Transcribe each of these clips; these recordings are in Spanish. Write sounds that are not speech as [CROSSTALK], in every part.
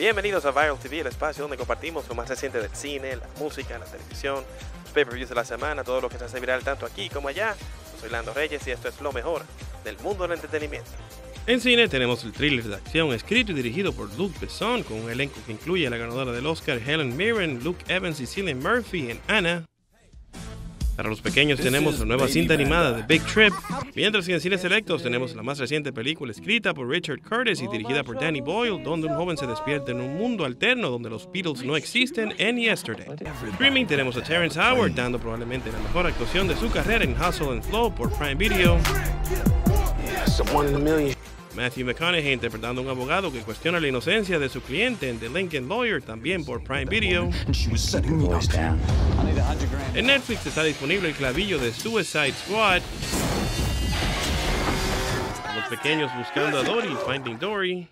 Bienvenidos a Viral TV, el espacio donde compartimos lo más reciente del cine, la música, la televisión, los pay-per-views de la semana, todo lo que se hace viral tanto aquí como allá. Yo soy Lando Reyes y esto es lo mejor del mundo del entretenimiento. En cine tenemos el thriller de acción escrito y dirigido por Luke Besson con un elenco que incluye a la ganadora del Oscar Helen Mirren, Luke Evans y Cillian Murphy en Anna. Para los pequeños tenemos la nueva cinta animada de Big Trip, mientras que en cines selectos tenemos la más reciente película escrita por Richard Curtis y dirigida por Danny Boyle, donde un joven se despierta en un mundo alterno donde los Beatles no existen en Yesterday. Streaming tenemos a Terrence Howard dando probablemente la mejor actuación de su carrera en Hustle and Flow por Prime Video. Matthew McConaughey interpretando a un abogado que cuestiona la inocencia de su cliente en The Lincoln Lawyer, también por Prime Video. En Netflix está disponible el clavillo de Suicide Squad. Los pequeños buscando a Dory, Finding Dory.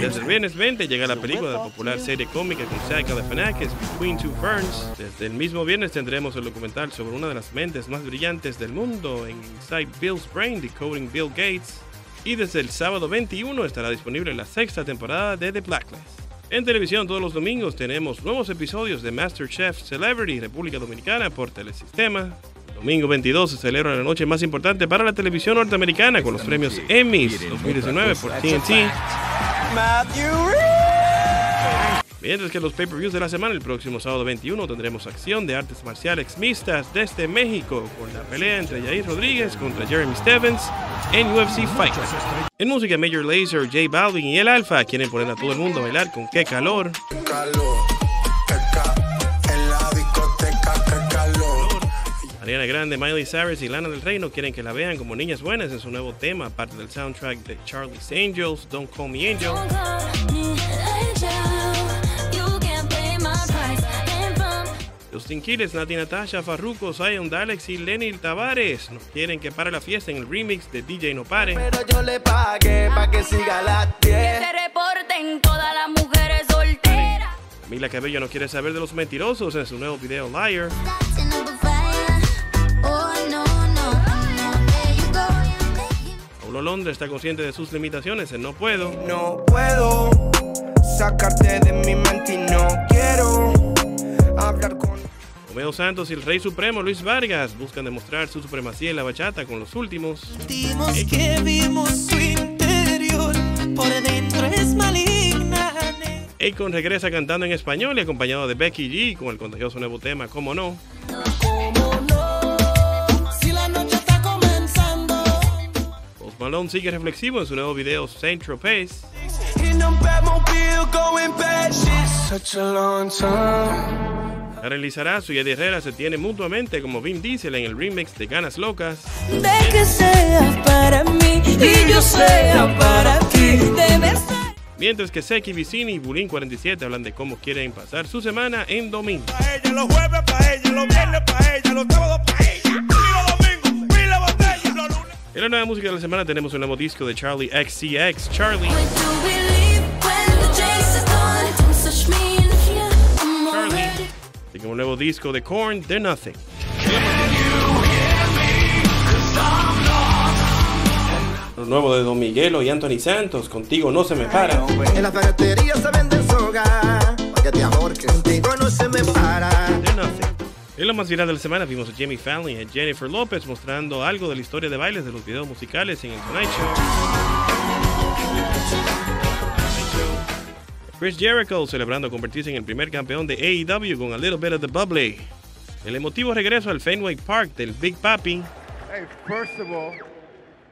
Desde el viernes 20 llega la película de la popular serie cómica con Zach Galifianakis, Between Two Ferns. Desde el mismo viernes tendremos el documental sobre una de las mentes más brillantes del mundo en Inside Bill's Brain, Decoding Bill Gates. Y desde el sábado 21 estará disponible la sexta temporada de The Blacklist. En televisión todos los domingos tenemos nuevos episodios de MasterChef Celebrity República Dominicana por Telesistema. El domingo 22 se celebra la noche más importante para la televisión norteamericana con los premios Emmys 2019 por TNT. Mientras que los pay-per-views de la semana, el próximo sábado 21 tendremos acción de artes marciales mixtas desde México con la pelea entre Jair Rodríguez contra Jeremy Stevens en UFC Fight. En música, Major Lazer, J Balvin y El Alfa quieren poner a todo el mundo a bailar con qué calor. Ariana Grande, Miley Cyrus y Lana del Reino quieren que la vean como niñas buenas en su nuevo tema, parte del soundtrack de Charlie's Angels, Don't Call Me Angel. Justin Quiles, Nati Natasha, Farruko, Zion, Dalex y Lenny Tavares nos quieren que pare la fiesta en el remix de DJ No Pare. Pero yo le pagué pa' que siga la Que 10. se reporten todas las mujeres solteras. Camila Cabello no quiere saber de los mentirosos en su nuevo video Liar. Londra está consciente de sus limitaciones en No Puedo. No puedo sacarte de mi mente y no quiero hablar con. Romeo Santos y el Rey Supremo Luis Vargas buscan demostrar su supremacía en la bachata con los últimos. Dimos que vimos su interior, por dentro es maligna. Akon regresa cantando en español y acompañado de Becky G con el contagioso nuevo tema Como no. Malone sigue reflexivo en su nuevo video Saint Tropez. Karen Lizarazo y Eddie Herrera se tienen mutuamente como Vin Diesel en el remix de Ganas Locas. De que sea para mí y yo sea para ti. Mientras que Seki Vicini y Bulín 47 hablan de cómo quieren pasar su semana en domingo. pa' ella, los jueves pa' ella, los viernes pa' ella, los sábados la nueva música de la semana tenemos un nuevo disco de Charlie XCX. Charlie. Charlie. Así un nuevo disco de Korn, The Nothing. Lo nuevo de Don Miguelo y Anthony Santos, contigo no se me para. En la ferretería se venden soga. Pa' que te ahorques. Contigo no se me para. The Nothing. En lo más viral de la semana vimos a Jamie Fallon y a Jennifer Lopez mostrando algo de la historia de bailes de los videos musicales en el Tonight Show. Chris Jericho celebrando convertirse en el primer campeón de AEW con a little bit of the bubbly. El emotivo regreso al Fenway Park del Big Papi. Hey, first of all,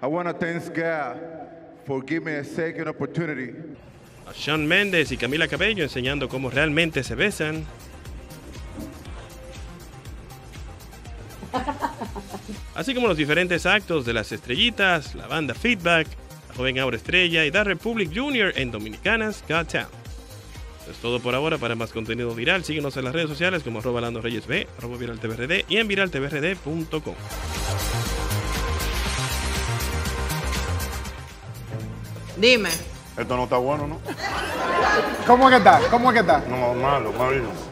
I want to thank God for giving me a second opportunity. A Shawn Mendes y Camila Cabello enseñando cómo realmente se besan. [LAUGHS] Así como los diferentes actos de las estrellitas, la banda Feedback, la joven Aura Estrella y The Republic Jr. en Dominicanas Got Talent. Eso es todo por ahora. Para más contenido viral, síguenos en las redes sociales como arroba Lando Reyes B, arroba viraltvrd y en viraltvrd.com. Dime. Esto no está bueno, ¿no? ¿Cómo es que está? ¿Cómo es que está? No, malo, malino.